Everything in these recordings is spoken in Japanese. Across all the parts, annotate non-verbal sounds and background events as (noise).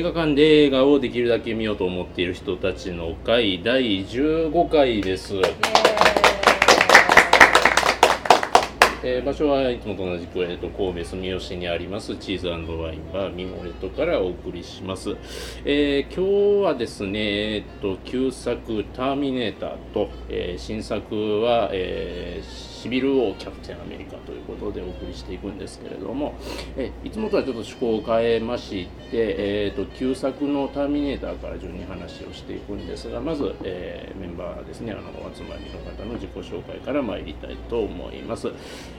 映画館で映画をできるだけ見ようと思っている人たちの会第15回です。えー場所はいつもと同じく、えー、と神戸住吉にありますチーズワインバーミモレットからお送りします、えー今日はですね、えー、と旧作「ターミネーターと」えー新作は、えーシビル王キャプテンアメリカということでお送りしていくんですけれども、えいつもとはちょっと趣向を変えまして、えー、と旧作の「ターミネーター」から順に話をしていくんですがまず、えーメンバーですねあのお集まりの方の自己紹介から参りたいと思います、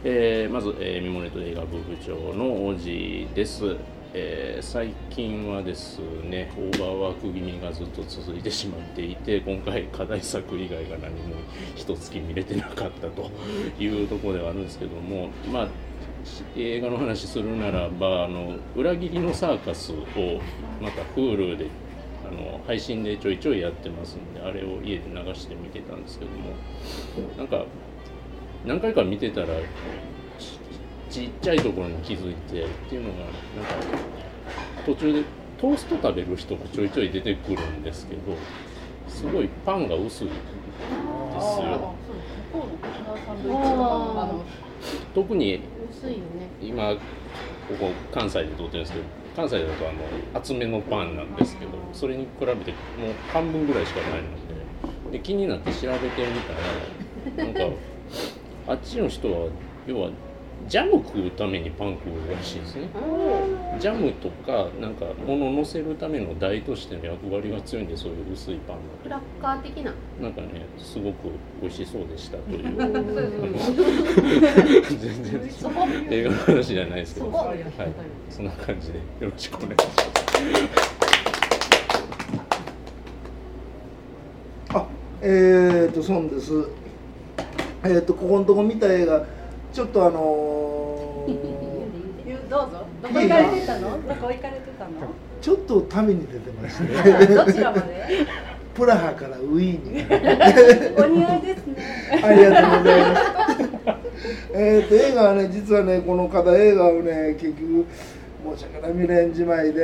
えーまず、えー、ミモネット映画部部長の王子です。えー最近はですねオーバーワーク気味がずっと続いてしまっていて今回課題作以外が何も一月見れてなかったというところではあるんですけどもまあし映画の話するならばあの裏切りのサーカスをまた Hulu であの配信でちょいちょいやってますんであれを家で流して見てたんですけどもなんか何回か見てたらちちっちゃいところに気づいてっていうのがなんか途中でトースト食べる人がちょいちょい出てくるんですけどすごいパンが薄いですよ特に。今ここ関西で撮ってるんですけど関西だとあの厚めのパンなんですけどそれに比べてもう半分ぐらいしかないのでで気になって調べてみたらなんかあっちの人は要はジャム食うためにパン食うらしいですね。ジャムとかなんか物を乗せるための台としての役割が強いんでそういう薄いパンクラッカー的な。がなんかねすごく美味しそうでしたという。全然。映画の話じゃないですけど、はい、そんな感じでよろしくお願いします。あえーとそうです。えーとここのとこ見た映画ちょっとあのー、(laughs) どうぞ。どこ行かれてたの？どこ行かれてたの？ちょっと旅に出てましてどちらまで？(laughs) プラハからウィーンに (laughs) お似合いですね。ありがとうございます。えーと映画はね実はねこの課題映画をね結局申し訳ない未練じまいで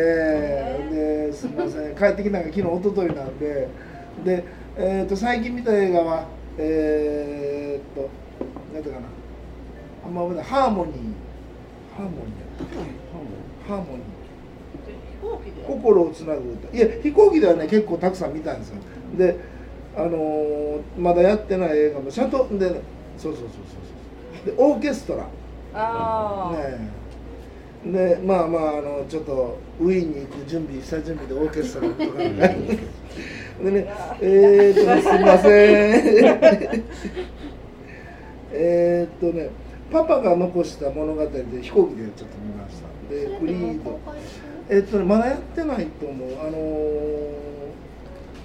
ですみません帰ってきたのが昨日一昨日なんでで、えー、と最近見た映画はえー、っと何だかなあんま覚えてない。ハーモニー。ハーモニーハーモニー。飛行機で。心をつなぐ歌。いや飛行機ではね結構たくさん見たんですよ。であのーまだやってない映画もちゃんとでそうそうそうそうそう。でオーケストラ。ああ。ねえ。でまあまああのちょっとウィーンに行く準備下準備でオーケストラとかね。(laughs) でねえー、っとねすいません。(laughs) えーっとねパパが残した物語で飛行機でちょっと見ましたでクリードえっとね、まだやってないと思う。あのー、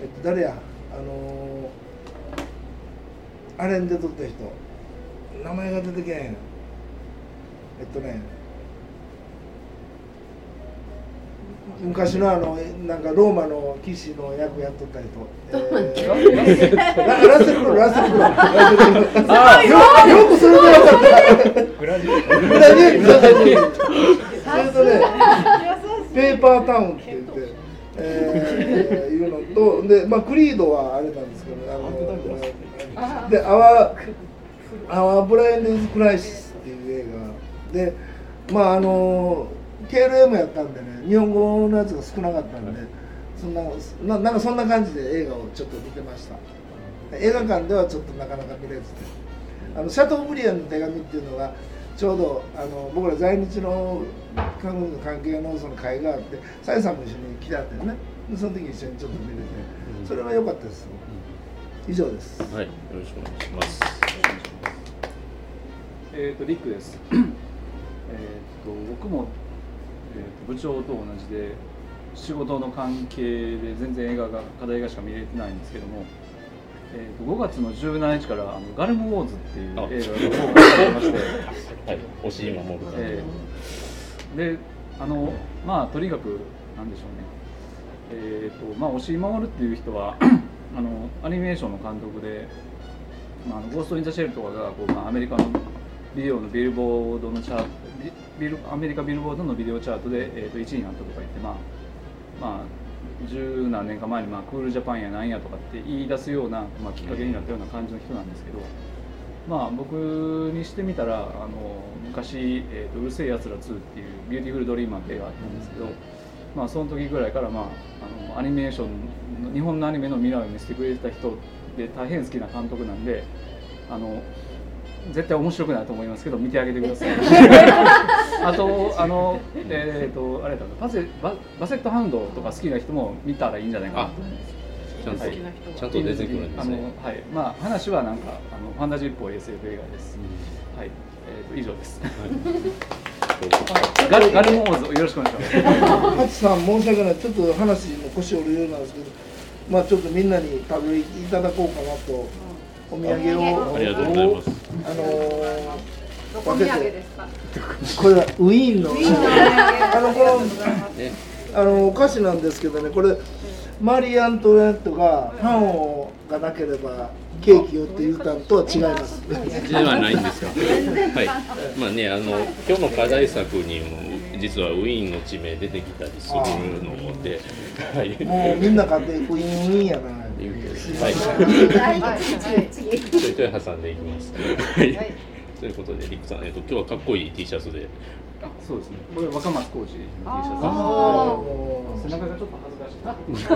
えっと、誰や、あのー、あれに出とった人。名前が出てけん。えっとね。昔のあのなんかローマの騎士の役やっとった人。えーラセルクラッセルクロよよくそれで分かった。グラジュエラジュエートそれとね。ペーパータウンって言って、えー、いうのとで、まあ、クリードはあれなんですけどあので「アワアワブラインド・イズ・クライシス」っていう映画でまああの KLM やったんでね日本語のやつが少なかったんでそんなななんかそんな感じで映画をちょっと見てました。映画館ではちょっとなかなか見れずで。あのシャトーブリアンの手紙っていうのがちょうどあの僕ら在日の韓国の関係のその会があってサイさんも一緒に来てあったよね。でその時一緒にちょっと見れてそれは良かったです。以上です。はい、よろしくお願いします。えー、とリックです。(clears throat) えー、と僕も、部長と同じで仕事の関係で全然映画が課題映画しか見れてないんですけども、えー、と5月の17日からあのガルムウォーズっていう映画が公開されまして、はい、押井守さん。えー。であのまあとにかくなんでしょうね。えっ、とまあ押井守っていう人はあのアニメーションの監督で「まあ、ゴースト・イン・ザ・シェル」とかがこう、まあ、アメリカのビデオのビルボードのチャートビビルアメリカビルボードのビデオチャートで、えー、と1位になったとか言ってまあまあ十何年か前に、まあ、クールジャパンやなんやとかって言い出すような、まあ、きっかけになったような感じの人なんですけど、まあ、僕にしてみたらあの昔、えーと「うる星やつら2」っていう「ビューティフル・ドリーマー」って映画あったんですけど、まあ、その時ぐらいから、まあ、あのアニメーション日本のアニメの未来を見せてくれてた人で大変好きな監督なんであの絶対面白くないと思いますけど見てあげてください。(laughs) あとあのえっ、ー、とあれだバセババセットハウンドとか好きな人も見たらいいんじゃないかなと思います。ちゃんと、はい、ちゃんと出てくるんですね。はい。まあ話はなんかあのファンタジーっぽい SF 映画です、うん、はい。えっ、ー、と以上です、はい、(laughs) ガルガルモーズよろしくお願いします。(laughs) ハチさん申し訳ない。ちょっと話も腰折るようなんですけどまあちょっとみんなに食べいただこうかなとお土産をありがとうございますあのーどこ土産ですか？これはウィーンの。あのこの、あのお菓子なんですけどね、これマリー・アントワネットがパンをがなければケーキをって言ったのとは違います。ではないんですか？はい。まあね、あの今日の課題作にも実はウィーンの地名出てきたりするので、はい。もうみんな勝手ウィーンウィーンやな。はい。ちょい。ちょい。挟んでい。きます。はい。とい。うことで、リクさん、えっと、今日はかっこい。い。T シャツで。あ、そうですね。これ若松浩二 T シャツ。あ背中がちょっと恥ずかしい。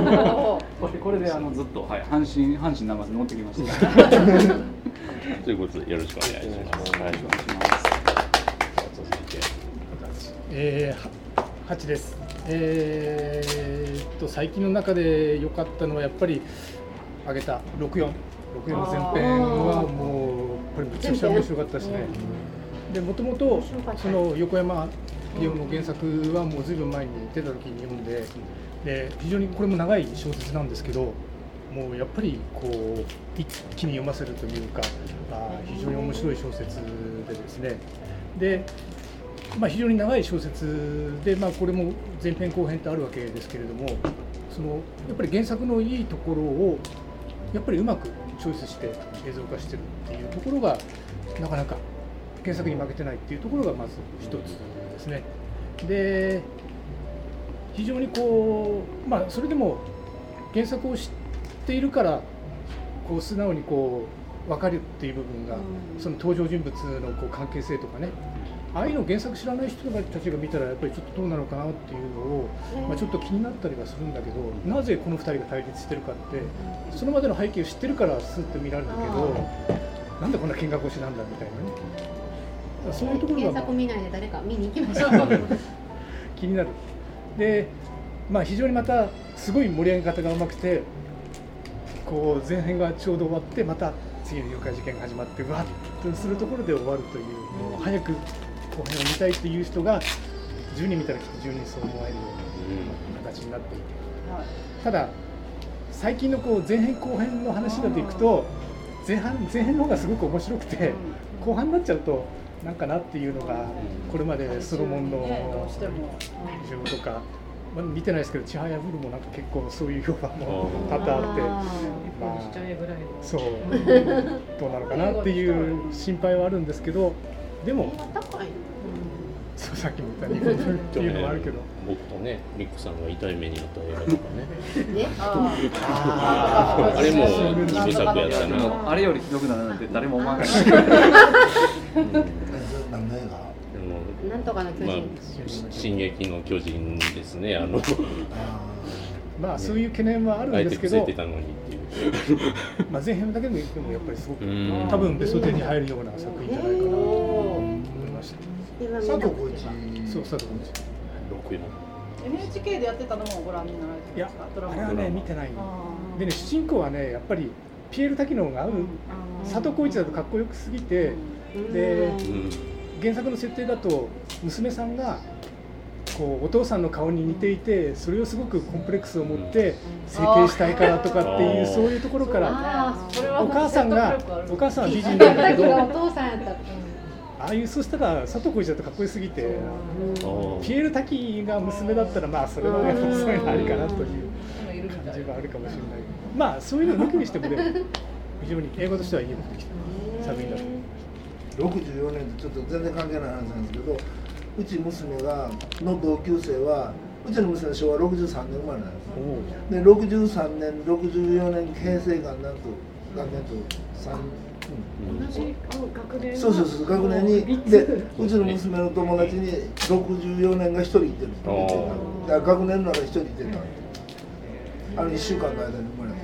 これ、これで、あの、ずっと、はい、阪神、阪神ナマズ乗ってきました。とい。うことで、よろしくお願い。します。よろしくお願い。します。続い。て。えー、八です。えー、っと、最近の中で良かったのは、やっぱり。上げた六四。僕の前編はもうこれめちゃくちゃ面白かったですね。でもともとその横山リオの原作はもうずいぶん前に出た時に読んでで非常にこれも長い小説なんですけどもうやっぱりこう一気に読ませるというかあ非常に面白い小説でですねで、まあ、非常に長い小説で、まあ、これも前編後編ってあるわけですけれどもそのやっぱり原作のいいところをやっぱりうまくチョイスして映像化してるっていうところがなかなか原作に負けてないっていうところがまず一つですね。で非常にこうまあそれでも原作を知っているからこう素直にこう分かるっていう部分が、その登場人物のこう関係性とかねああいうの原作知らない人たちが見たらやっぱりちょっとどうなのかなっていうのを、まあ、ちょっと気になったりはするんだけどなぜこの2人が対立してるかってそのまでの背景を知ってるからスッと見られるけどなんでこんな見学推しなんだみたいなね。そういうところが、まあ、原作見ないで誰か見に行きましょう。(laughs) 気になる。でまあ非常にまたすごい盛り上げ方がうまくてこう前編がちょうど終わってまた次の妖怪事件が始まってわっとするところで終わるというもう早く後編を見たいっていう人が10人見たらきっと10人そう思えるような形になっていて、ただ最近のこう前編後編の話だといくと前半前編の方がすごく面白くて後半になっちゃうとなんかなっていうのがこれまでソロモンの事情とか。まあ、見てないですけど、ちはやふるもなんか結構そういう評判も多々あって、まあ、そう、(laughs) どうなのかなっていう心配はあるんですけど、でも。そうさっきも言った日本っていうのもあるけど、僕とねミックさんが痛い目になった映画とかね。ああれも二部作やったな。あれよりひどくなるなんて誰も思わない。なんとかの巨人、まあ、進撃の巨人ですねあの。まあそういう懸念はあるんですけど、まあ前編だけでもやっぱりすごく多分ベスト10に入るような作品じゃないかなと。佐藤浩市。そう佐藤浩市。六位 NHK でやってたのもご覧になられてますか？あれはね見てない。でね主人公はねやっぱりピエール滝野が合う。佐藤浩市だとかっこよくすぎてで原作の設定だと娘さんがこうお父さんの顔に似ていてそれをすごくコンプレックスを持って整形したいからとかっていうそういうところからお母さんがお母さんは美人なんだけど (laughs) ああいうそしたら佐藤浩市だとかっこよすぎてピエール滝が娘だったらまあそれはやっぱそういうのあるかなという感じはあるかもしれない。まあそういうの抜きにしてもね (laughs) 非常に英語としてはいいよくできた作品だと思います。64年ってちょっと全然関係ない話なんですけどうち娘がの同級生はうちの娘は昭和63年生まれなんですで63年64年平成元年と元年と3同じ学年そうそうそう学年に。でうちの娘の友達に64年が1人いてるだ学年なら1人いてた。あの1週間の間に生まれた。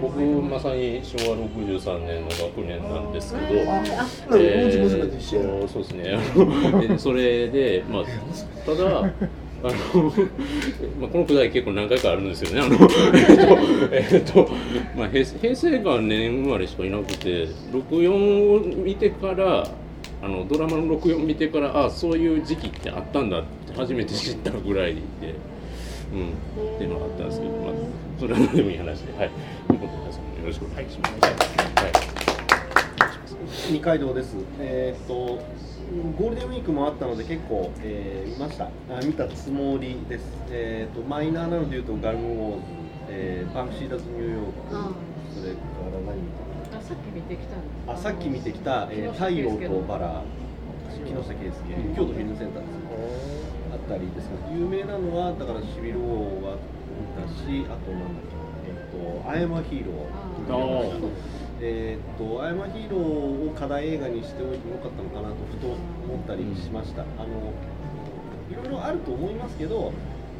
僕まさに昭和63年の学年なんですけど、あうち娘と一緒や。そうそうですね。それでまあただあの (laughs) まあこのくだり結構何回かあるんですよね。あの (laughs) えっとえっとまあ平成平成元年生まれしかいなくて64を見てからあのドラマの64見てからあそういう時期ってあったんだって初めて知ったぐらいで、うんっていうのがあったんですけど、まあそれは何でもいい話で、はい。ということで皆さんよろしくお願いします。はい。二階堂です。えーっとゴールデンウィークもあったので結構、えー見ました。あ見たつもりです。えーっとマイナーなので言うとガルムウォーズ、えー、バンクシー・ダズ・ニューヨーク、それから何見たかあさっき見てきたあさっき見てきた、えー、太陽とバラ。木下圭介。京都フィルムセンターです。あったりです。が有名なのはだからシビル・ウォーは見たしあとなんだっけえっとアイアムアヒー。ロー。えーっと、アイアムアヒーローを課題映画にしておいてもよかったのかなとふと思ったりしました。あのいろいろあると思いますけど、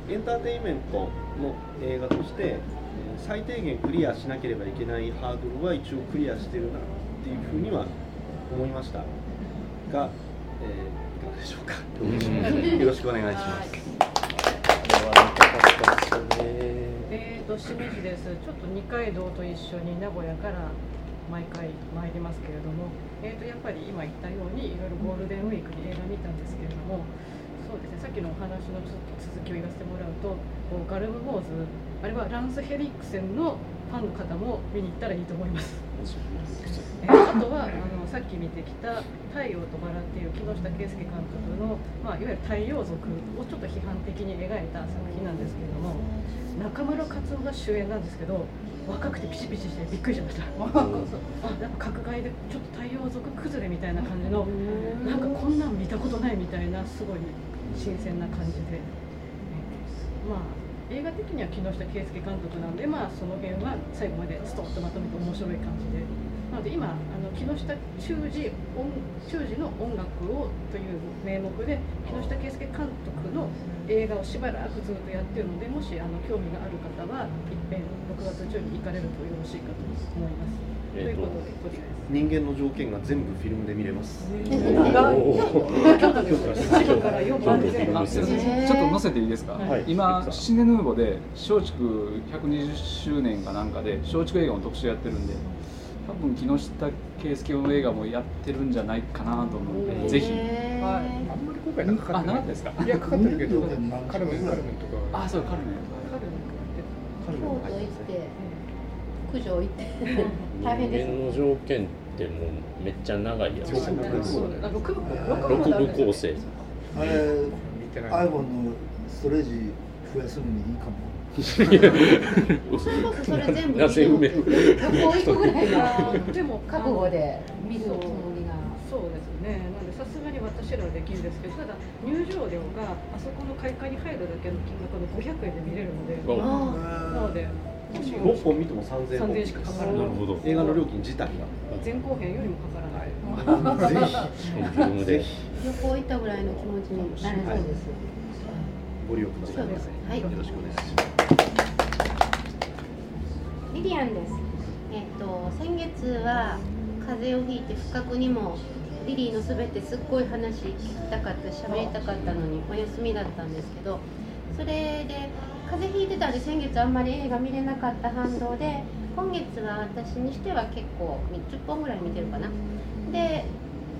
エンターテインメントの映画として、えー最低限クリアしなければいけないハードルは一応クリアしてるなっていうふうには思いましたが、えーいかがでしょうか。よろしくお願いします。えーと清水です。ちょっと二階堂と一緒に名古屋から毎回参りますけれども、えーとやっぱり今言ったようにいろいろゴールデンウィークに映画見たんですけれども、そうですね。さっきのお話のちょっと続きを言わせてもらうと、こうガルムボーズあれはランスヘリックセンのファンの方も見に行ったらいいと思います。えーあとはあのさっき見てきた「太陽とバラ」っていう木下圭介監督の、まあ、いわゆる太陽族をちょっと批判的に描いた作品なんですけれども中村克夫が主演なんですけど若くてピチピチしてびっくりしました。(laughs) あなんか角界でちょっと太陽族崩れみたいな感じのなんかこんなん見たことないみたいなすごい新鮮な感じで、まあ映画的には木下圭介監督なんでまあその辺は最後までストッとまとめて面白い感じでなので今あの木下忠治音忠治の音楽をという名目で木下圭介監督の映画をしばらくずっとやってるのでもしあの興味がある方はいっぺん6月中に行かれるとよろしいかと思います。とえーと。人間の条件が全部フィルムで見れます。京都です。1部から4番全部あすいませんちょっと載せていいですか、はい。今シネヌーボで松竹120周年かなんかで松竹映画の特集やってるんで多分木下圭介の映画もやってるんじゃないかなと思うんでぜひ。あんまり今回なんかかってないですか？いやかかってるけど。カルメンカルメンとか。あそうカルメン。京都行って九条行って。(laughs) 大変です人間の条件ってもうめっちゃ長いやつ。そうあ六部構成。あれ見てない iPhone のストレージ増やすのにいいかも。それこそそれ全部旅行行くぐらいのでも覚悟で見るつもりが。そうですね。なんでさすがに私らはできるんですけど、ただ入場料があそこの会館に入るだけの金額の500円で見れるので、あなので6本見ても3000 3000円しかかからない。なるほど。映画の料金自体が。前後編よりもかからない。ぜひしかもフィルムで。旅行行ったぐらいの気持ちになれそうです。ご利用ください。そうです。はい。よろしくお願いします。リリアンです。えっと先月は風邪をひいて不覚にもリリーのすべてすっごい話聞きたかった喋りたかったのにお休みだったんですけど、それで風邪ひいてたんで先月あんまり映画見れなかった反動で今月は私にしては結構10本ぐらい見てるかな。で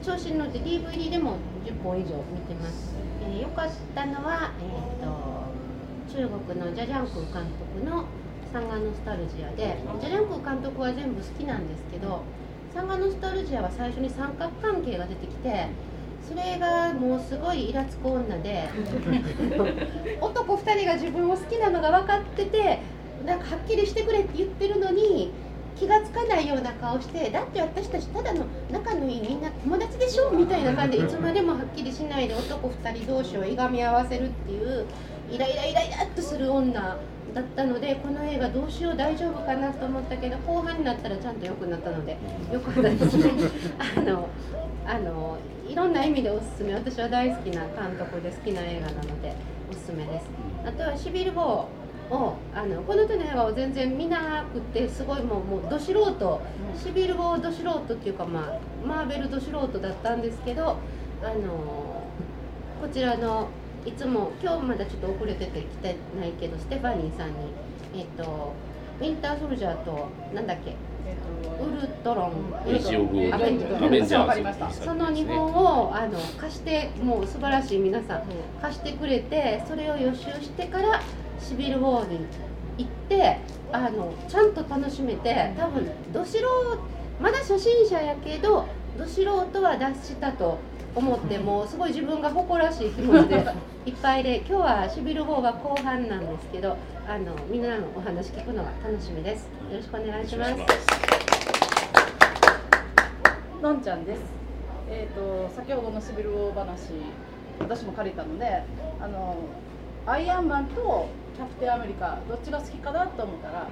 調子に乗って DVD でも10本以上見てます。えー、よかったのはえっ、と中国のジャジャンク監督の「サンガノスタルジアで」ジャジャンク監督は全部好きなんですけど「サンガノスタルジア」は最初に三角関係が出てきてそれがもうすごいイラつく女で (laughs) 男2人が自分を好きなのが分かっててなんかはっきりしてくれって言ってるのに気がつかないような顔してだって私たちただの仲のいいみんな友達でしょみたいな感じでいつまでもはっきりしないで男2人同士をいがみ合わせるっていうイライライライラっとする女だったのでこの映画どうしよう大丈夫かなと思ったけど後半になったらちゃんと良くなったのでよかったですねあのあのいろんな意味でおすすめ。私は大好きな監督で好きな映画なのでおすすめです。あとはシビル・ボーをあのこの手の映画を全然見なくてすごいもうもうど素人。シビル・ボーど素人っていうかまあマーベルど素人だったんですけどあのこちらのいつも今日まだちょっと遅れてて来てないけどステファニーさんにえっ、とウィンターソルジャーとなんだっけウルトロン。エイジオブアベンジャーズ。その日本をあの貸してもう素晴らしい皆さん貸してくれてそれを予習してからシビル・ウォーに行ってあのちゃんと楽しめて多分ど素人まだ初心者やけどど素人は脱したと思ってもうすごい自分が誇らしい気持ちで (laughs) いっぱいで今日はシビル・ウォーが後半なんですけどあのみんなのお話聞くのが楽しみですよろしくお願いします。のんちゃんです。えっ、と先ほどのシビル王話、私も借りたので、あのアイアンマンとキャプテンアメリカどっちが好きかなと思ったら、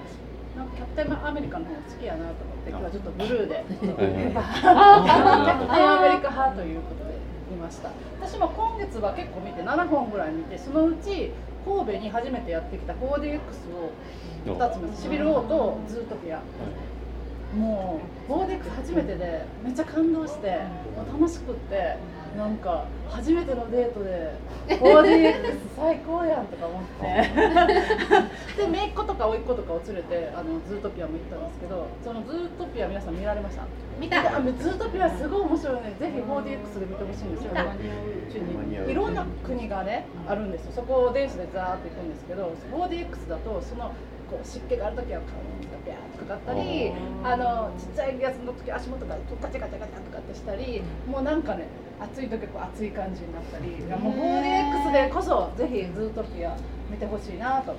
なんかキャプテンアメリカの方が好きやなと思って今日はちょっとブルーで、キャプテンアメリカ派ということで見ました。私も今月は結構見て7本ぐらい見て、そのうち神戸に初めてやってきた 4DX を2つ目、シビル王とズートピア。もうボーデック初めてでめっちゃ感動してもう楽しくってなんか初めてのデートで 4DX 最高やんとか思って。(laughs) で姪っ子とか甥っ子とかを連れてあのズートピアも行ったんですけどそのズートピア皆さん見られました？見た。であズートピアすごい面白いのでぜひ 4DX で見てほしいんですよ。いろんな国がねあるんですよ。そこを電車でザーッと行くんですけど 4DX だとそのこう湿気がある時は顔にビャーッとかかったりあのちっちゃいやつの時足元がガチャガチャガチャとかってしたりもうなんかね暑い時はこう暑い感じになったりもう 4DX でこそぜひズートピア見てほしいなと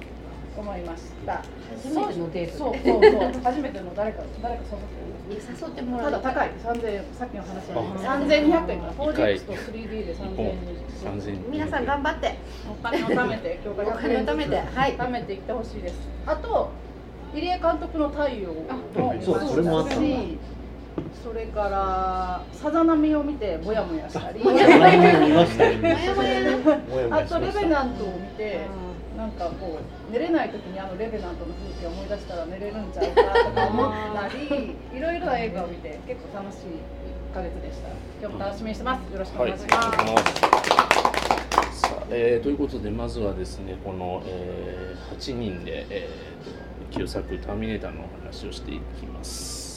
思いました初めてのデートそうそうそう初めての誰か誰か誘って誘ってもらうただ高い。3000円さっきの話あ。に3200円。から一回。4DX と 3D で一本。3000円三千。皆さん頑張って。お金を貯めて今日からお金を貯めてはい。貯めていってほしいです。あと入江監督の太陽も見そうそれもあったそれからさざ波を見てもやもやしたり。見ました。もやもやもやもあとレベナントを見てなんかこう寝れない時にあのレベナントの風景を思い出したら寝れるんちゃうかとか思ったりいろいろな映画を見て結構楽しい1ヶ月でした今日も楽しみにしてます。よろしくおはい、願い。します、さあ、えーということでまずはですねこの、えー8人で、えーと旧作「ターミネーター」のお話をしていきます。